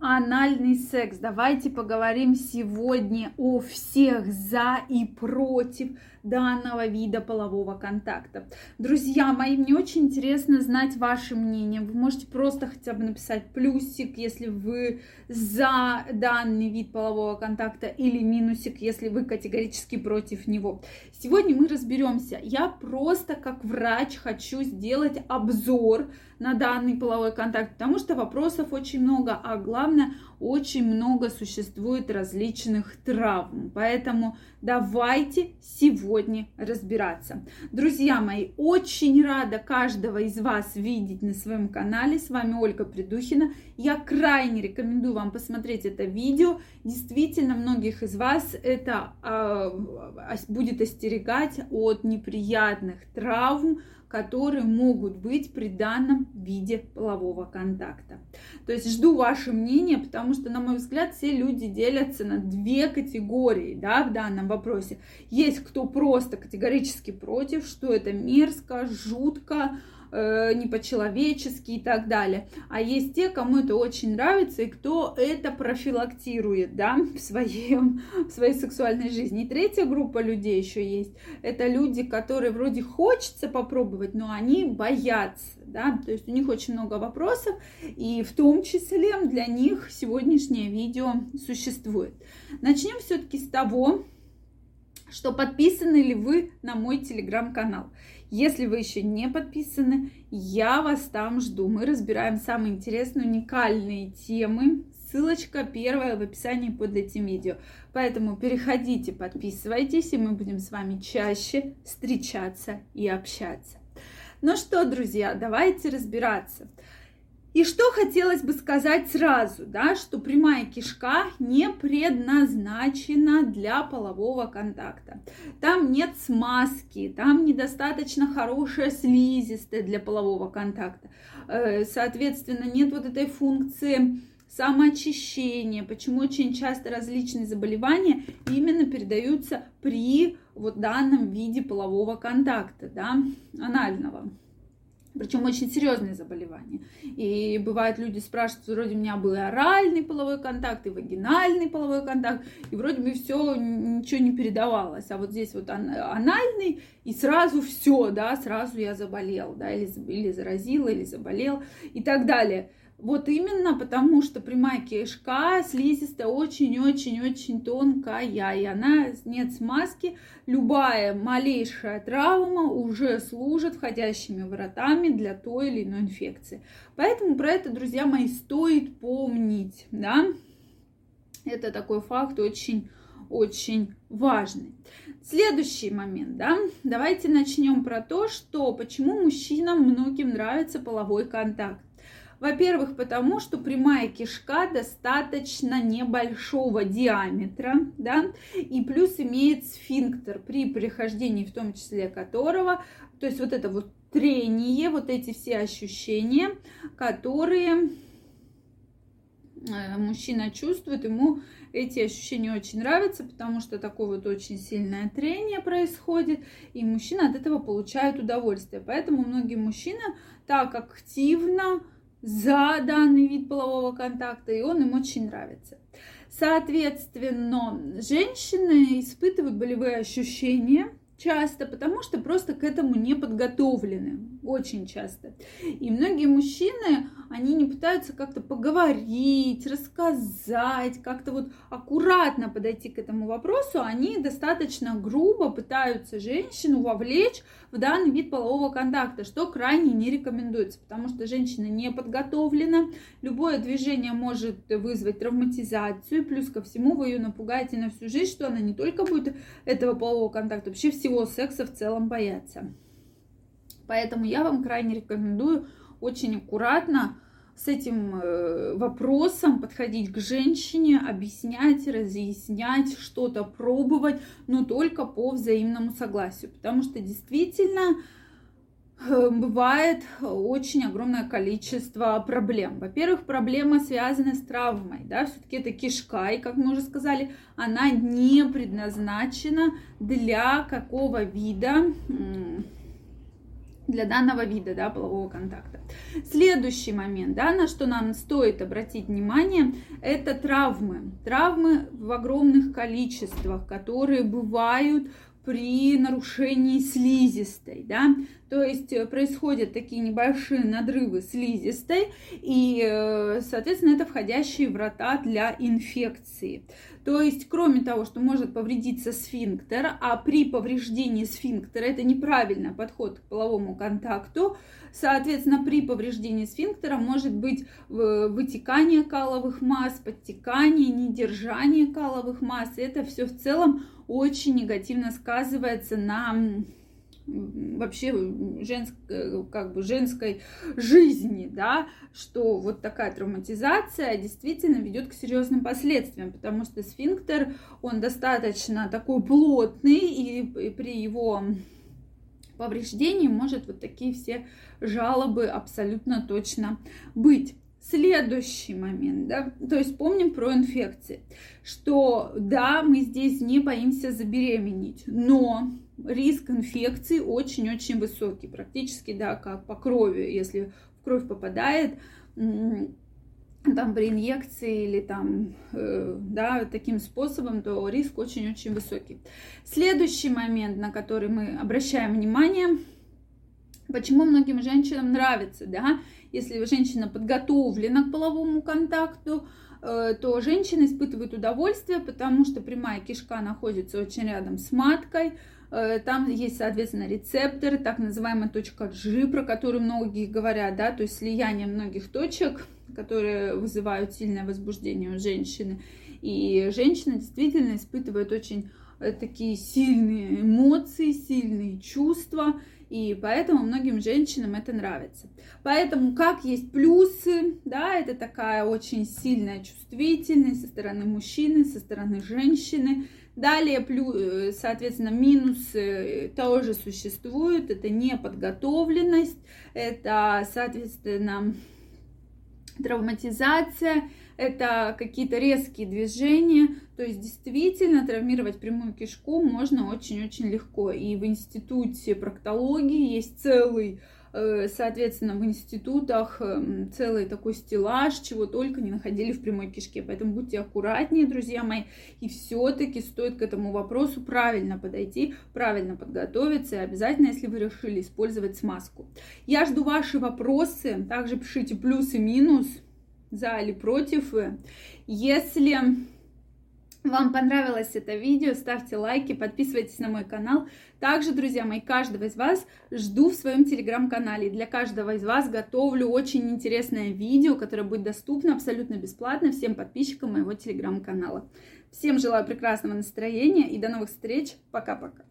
анальный секс. Давайте поговорим сегодня о всех за и против данного вида полового контакта. Друзья мои, мне очень интересно знать ваше мнение. Вы можете просто хотя бы написать плюсик, если вы за данный вид полового контакта или минусик, если вы категорически против него. Сегодня мы разберемся. Я просто как врач хочу сделать обзор на данный половой контакт, потому что вопросов очень много, а главное, очень много существует различных травм. Поэтому давайте сегодня разбираться. Друзья мои, очень рада каждого из вас видеть на своем канале. С вами Ольга Придухина. Я крайне рекомендую вам посмотреть это видео. Действительно, многих из вас это э, будет остерегать от неприятных травм, которые могут быть при данном виде полового контакта. То есть жду ваше мнение, потому что, на мой взгляд, все люди делятся на две категории да, в данном вопросе. Есть кто просто категорически против, что это мерзко, жутко, э, не по-человечески и так далее. А есть те, кому это очень нравится и кто это профилактирует, да, в, своем, в своей сексуальной жизни. И третья группа людей еще есть. Это люди, которые вроде хочется попробовать, но они боятся, да, то есть у них очень много вопросов, и в том числе для них сегодняшнее видео существует. Начнем все-таки с того, что подписаны ли вы на мой телеграм-канал. Если вы еще не подписаны, я вас там жду. Мы разбираем самые интересные, уникальные темы. Ссылочка первая в описании под этим видео. Поэтому переходите, подписывайтесь, и мы будем с вами чаще встречаться и общаться. Ну что, друзья, давайте разбираться. И что хотелось бы сказать сразу, да, что прямая кишка не предназначена для полового контакта. Там нет смазки, там недостаточно хорошая слизистая для полового контакта. Э, соответственно, нет вот этой функции самоочищения, почему очень часто различные заболевания именно передаются при вот данном виде полового контакта, да, анального причем очень серьезные заболевания. И бывают люди спрашивают, вроде у меня был и оральный половой контакт, и вагинальный половой контакт, и вроде бы все, ничего не передавалось. А вот здесь вот анальный, и сразу все, да, сразу я заболел, да, или, или заразил, или заболел, и так далее. Вот именно потому, что прямая кишка слизистая очень-очень-очень тонкая, и она нет смазки. Любая малейшая травма уже служит входящими вратами для той или иной инфекции. Поэтому про это, друзья мои, стоит помнить, да. Это такой факт очень очень важный. Следующий момент, да, давайте начнем про то, что почему мужчинам многим нравится половой контакт. Во-первых, потому что прямая кишка достаточно небольшого диаметра, да, и плюс имеет сфинктер, при прихождении в том числе которого, то есть вот это вот трение, вот эти все ощущения, которые э, мужчина чувствует, ему эти ощущения очень нравятся, потому что такое вот очень сильное трение происходит, и мужчина от этого получает удовольствие. Поэтому многие мужчины так активно за данный вид полового контакта, и он им очень нравится. Соответственно, женщины испытывают болевые ощущения часто, потому что просто к этому не подготовлены, очень часто. И многие мужчины, они не пытаются как-то поговорить, рассказать, как-то вот аккуратно подойти к этому вопросу, они достаточно грубо пытаются женщину вовлечь в данный вид полового контакта, что крайне не рекомендуется, потому что женщина не подготовлена, любое движение может вызвать травматизацию, плюс ко всему вы ее напугаете на всю жизнь, что она не только будет этого полового контакта, вообще всего секса в целом бояться. Поэтому я вам крайне рекомендую очень аккуратно с этим э, вопросом подходить к женщине, объяснять, разъяснять, что-то пробовать, но только по взаимному согласию. Потому что действительно э, бывает очень огромное количество проблем. Во-первых, проблема связана с травмой, да, все-таки это кишка, и, как мы уже сказали, она не предназначена для какого вида для данного вида да, полового контакта. Следующий момент, да, на что нам стоит обратить внимание, это травмы. Травмы в огромных количествах, которые бывают при нарушении слизистой, да, то есть э, происходят такие небольшие надрывы слизистой, и, э, соответственно, это входящие врата для инфекции. То есть, кроме того, что может повредиться сфинктер, а при повреждении сфинктера это неправильный подход к половому контакту, соответственно, при повреждении сфинктера может быть вытекание каловых масс, подтекание, недержание каловых масс. И это все в целом очень негативно сказывается на вообще женской, как бы женской жизни, да, что вот такая травматизация действительно ведет к серьезным последствиям, потому что сфинктер, он достаточно такой плотный, и, и при его повреждении может вот такие все жалобы абсолютно точно быть. Следующий момент, да, то есть помним про инфекции, что да, мы здесь не боимся забеременеть, но риск инфекции очень-очень высокий, практически, да, как по крови, если в кровь попадает, там при инъекции или там, э, да, таким способом, то риск очень-очень высокий. Следующий момент, на который мы обращаем внимание, почему многим женщинам нравится, да, если женщина подготовлена к половому контакту, э, то женщина испытывает удовольствие, потому что прямая кишка находится очень рядом с маткой, э, там есть, соответственно, рецепторы, так называемая точка G, про которую многие говорят, да, то есть слияние многих точек, которые вызывают сильное возбуждение у женщины. И женщина действительно испытывает очень такие сильные эмоции, сильные чувства, и поэтому многим женщинам это нравится. Поэтому как есть плюсы, да, это такая очень сильная чувствительность со стороны мужчины, со стороны женщины. Далее, э, соответственно, минусы тоже существуют. Это неподготовленность, это, соответственно, травматизация, это какие-то резкие движения, то есть действительно травмировать прямую кишку можно очень-очень легко. И в институте проктологии есть целый э, соответственно, в институтах эм, целый такой стеллаж, чего только не находили в прямой кишке. Поэтому будьте аккуратнее, друзья мои, и все-таки стоит к этому вопросу правильно подойти, правильно подготовиться, и обязательно, если вы решили использовать смазку. Я жду ваши вопросы, также пишите плюс и минус, за или против. Если вам понравилось это видео, ставьте лайки, подписывайтесь на мой канал. Также, друзья мои, каждого из вас жду в своем телеграм-канале. Для каждого из вас готовлю очень интересное видео, которое будет доступно абсолютно бесплатно всем подписчикам моего телеграм-канала. Всем желаю прекрасного настроения и до новых встреч. Пока-пока.